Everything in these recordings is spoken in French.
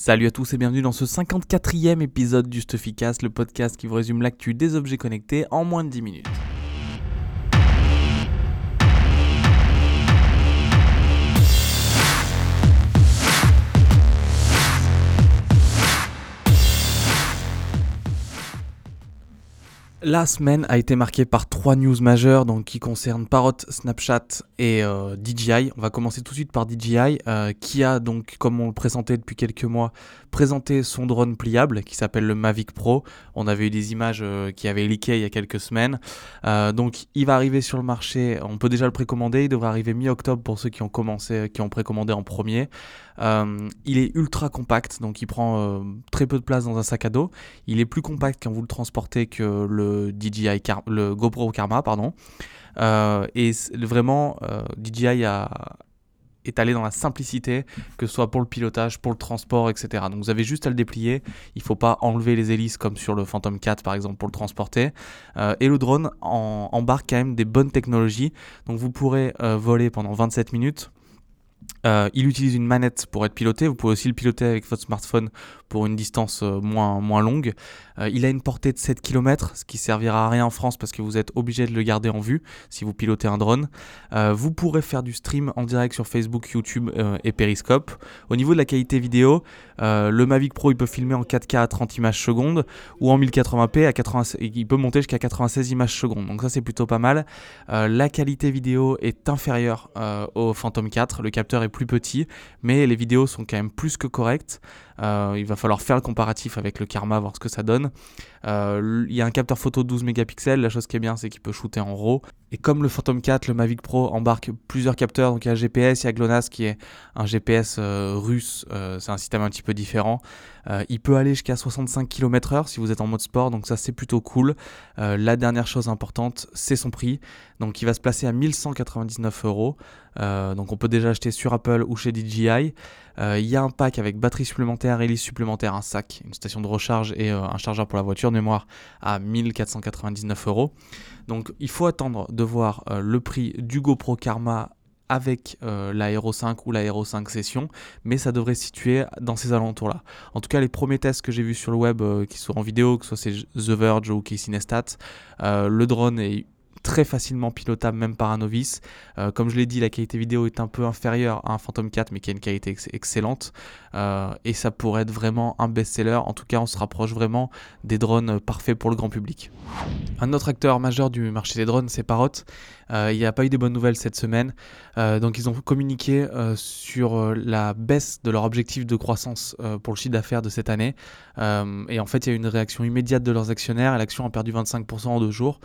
Salut à tous et bienvenue dans ce 54e épisode du Stuffycast, le podcast qui vous résume l'actu des objets connectés en moins de 10 minutes. La semaine a été marquée par trois news majeures donc, qui concernent Parrot, Snapchat et euh, DJI. On va commencer tout de suite par DJI euh, qui a donc, comme on le présentait depuis quelques mois, présenté son drone pliable qui s'appelle le Mavic Pro. On avait eu des images euh, qui avaient leaké il y a quelques semaines. donc il va arriver sur le marché, on peut déjà le précommander, il devrait arriver mi-octobre pour ceux qui ont commencé, qui ont précommandé en premier. il est ultra compact, donc il prend très peu de place dans un sac à dos. Il est plus compact quand vous le transportez que le DJI le GoPro Karma, pardon. Euh, et vraiment, euh, DJI a, est allé dans la simplicité, que ce soit pour le pilotage, pour le transport, etc. Donc vous avez juste à le déplier. Il faut pas enlever les hélices comme sur le Phantom 4 par exemple pour le transporter. Euh, et le drone embarque quand même des bonnes technologies. Donc vous pourrez voler pendant 27 minutes. Il utilise une manette pour être piloté. Vous pouvez aussi le piloter avec votre smartphone pour une distance moins, moins longue. Euh, il a une portée de 7 km, ce qui servira à rien en France parce que vous êtes obligé de le garder en vue si vous pilotez un drone. Euh, vous pourrez faire du stream en direct sur Facebook, YouTube euh, et Periscope. Au niveau de la qualité vidéo, le Mavic Pro il peut filmer en 4K à 30 images secondes ou en 1080p à 80, il peut monter jusqu'à 96 images secondes. Donc ça c'est plutôt pas mal. la qualité vidéo est inférieure au Phantom 4, le capteur est plus petit, mais les vidéos sont quand même plus que correctes. Il va falloir faire le comparatif avec le Karma, voir ce que ça donne. Euh, il y a un capteur photo 12 mégapixels. La chose qui est bien, c'est qu'il peut shooter en RAW. Et comme le Phantom 4, le Mavic Pro embarque plusieurs capteurs. Donc il y a GPS, il y a GLONASS qui est un GPS euh, russe. Euh, c'est un système un petit peu différent. il peut aller jusqu'à 65 km/h si vous êtes en mode sport. Donc ça, c'est plutôt cool. la dernière chose importante, c'est son prix. Donc il va se placer à 1199 euros. Donc on peut déjà acheter sur Apple ou chez DJI. Il y a un pack avec batterie supplémentaire, hélice supplémentaire, un sac, une station de recharge et un chargeur pour la voiture de mémoire à 1499 euros. Donc il faut attendre de voir euh, le prix du GoPro Karma avec euh, la Hero 5 ou la Hero 5 Session, mais ça devrait se situer dans ces alentours-là. En tout cas, les premiers tests que j'ai vus sur le web, euh, qui sont en vidéo, que ce soit The Verge ou Casey Neistat, le drone est très facilement pilotable même par un novice. Euh, comme je l'ai dit, la qualité vidéo est un peu inférieure à un Phantom 4 mais qui a une qualité excellente euh, et ça pourrait être vraiment un best-seller. En tout cas, on se rapproche vraiment des drones parfaits pour le grand public. Un autre acteur majeur du marché des drones, c'est Parrot. Euh, il n'y a pas eu des bonnes nouvelles cette semaine. donc ils ont communiqué sur la baisse de leur objectif de croissance pour le chiffre d'affaires de cette année. et en fait, il y a eu une réaction immédiate de leurs actionnaires l'action a perdu 25% en deux jours.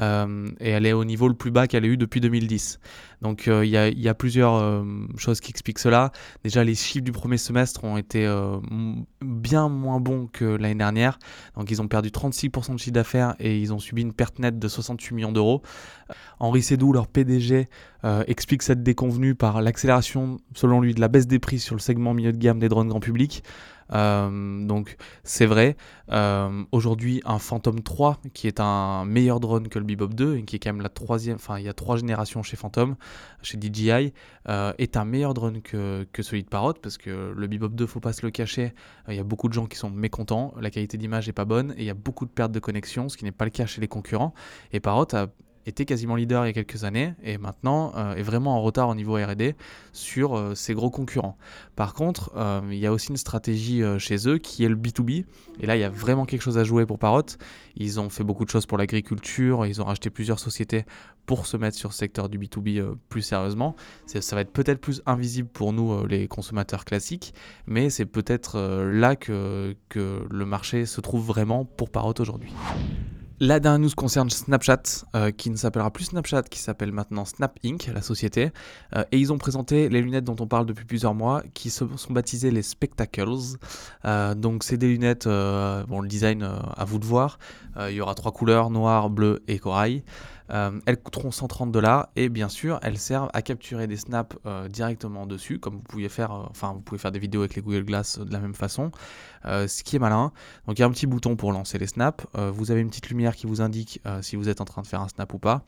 Euh, et elle est au niveau le plus bas qu'elle a eu depuis 2010. Donc euh, il y, a plusieurs euh, choses qui expliquent cela. Déjà les chiffres du premier semestre ont été bien moins bons que l'année dernière. Donc ils ont perdu 36% de chiffre d'affaires et ils ont subi une perte nette de 68 millions d'euros. Henri Sédou, leur PDG, explique cette déconvenue par l'accélération, selon lui, de la baisse des prix sur le segment milieu de gamme des drones grand public. Euh, donc c'est vrai. Euh, aujourd'hui, un Phantom 3, qui est un meilleur drone que le Bebop 2, et qui est quand même la troisième, enfin il y a trois générations chez Phantom, chez DJI, euh, est un meilleur drone que, que, celui de Parrot, parce que le Bebop 2, faut pas se le cacher, il y a beaucoup de gens qui sont mécontents, la qualité d'image est pas bonne, et il y a beaucoup de pertes de connexion, ce qui n'est pas le cas chez les concurrents. Et Parrot a était quasiment leader il y a quelques années et maintenant euh, est vraiment en retard au niveau RD sur euh, ses gros concurrents. Par contre, euh, il y a aussi une stratégie chez eux qui est le B2B et là il y a vraiment quelque chose à jouer pour Parrot. Ils ont fait beaucoup de choses pour l'agriculture, ils ont racheté plusieurs sociétés pour se mettre sur le secteur du B2B plus sérieusement. Ça va être peut-être plus invisible pour nous les consommateurs classiques, mais c'est peut-être là que, que le marché se trouve vraiment pour Parrot aujourd'hui. La dernière news concerne Snapchat, euh, qui ne s'appellera plus Snapchat, qui s'appelle maintenant Snap Inc., la société. Euh, et ils ont présenté les lunettes dont on parle depuis plusieurs mois, qui sont baptisées les Spectacles. Euh, donc c'est des lunettes, bon le design à vous de voir. il y aura trois couleurs, noir, bleu et corail. elles coûteront 130 dollars et bien sûr elles servent à capturer des snaps directement dessus, comme vous pouvez faire, enfin vous pouvez faire des vidéos avec les Google Glass de la même façon. Ce qui est malin. Donc il y a un petit bouton pour lancer les snaps. vous avez une petite lumière qui vous indique si vous êtes en train de faire un snap ou pas.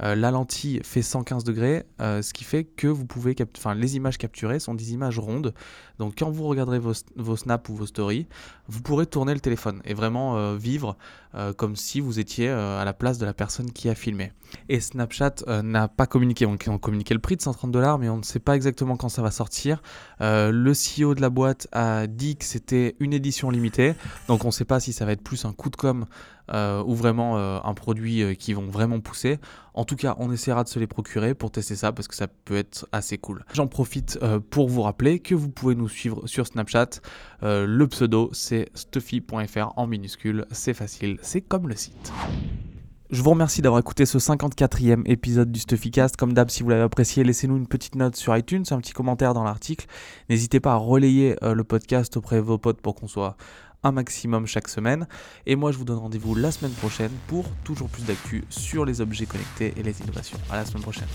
la lentille fait 115 degrés, ce qui fait que vous pouvez, enfin les images capturées sont des images rondes. Donc quand vous regarderez vos, vos snaps ou vos stories, vous pourrez tourner le téléphone et vraiment vivre comme si vous étiez à la place de la personne qui a filmé. Et Snapchat n'a pas communiqué, on, on communiqué le prix de 130 dollars, mais on ne sait pas exactement quand ça va sortir. le CEO de la boîte a dit que c'était une édition limitée, donc on ne sait pas si ça va être plus un coup de com euh, ou vraiment euh, un produit euh, qui vont vraiment pousser. En tout cas, on essaiera de se les procurer pour tester ça parce que ça peut être assez cool. J'en profite pour vous rappeler que vous pouvez nous suivre sur Snapchat. le pseudo, c'est stuffy.fr en minuscule. C'est facile, c'est comme le site. Je vous remercie d'avoir écouté ce 54e épisode du Stuffycast. Comme d'hab, si vous l'avez apprécié, laissez-nous une petite note sur iTunes, un petit commentaire dans l'article. N'hésitez pas à relayer le podcast auprès de vos potes pour qu'on soit un maximum chaque semaine. Et moi, je vous donne rendez-vous la semaine prochaine pour toujours plus d'actu sur les objets connectés et les innovations. À la semaine prochaine.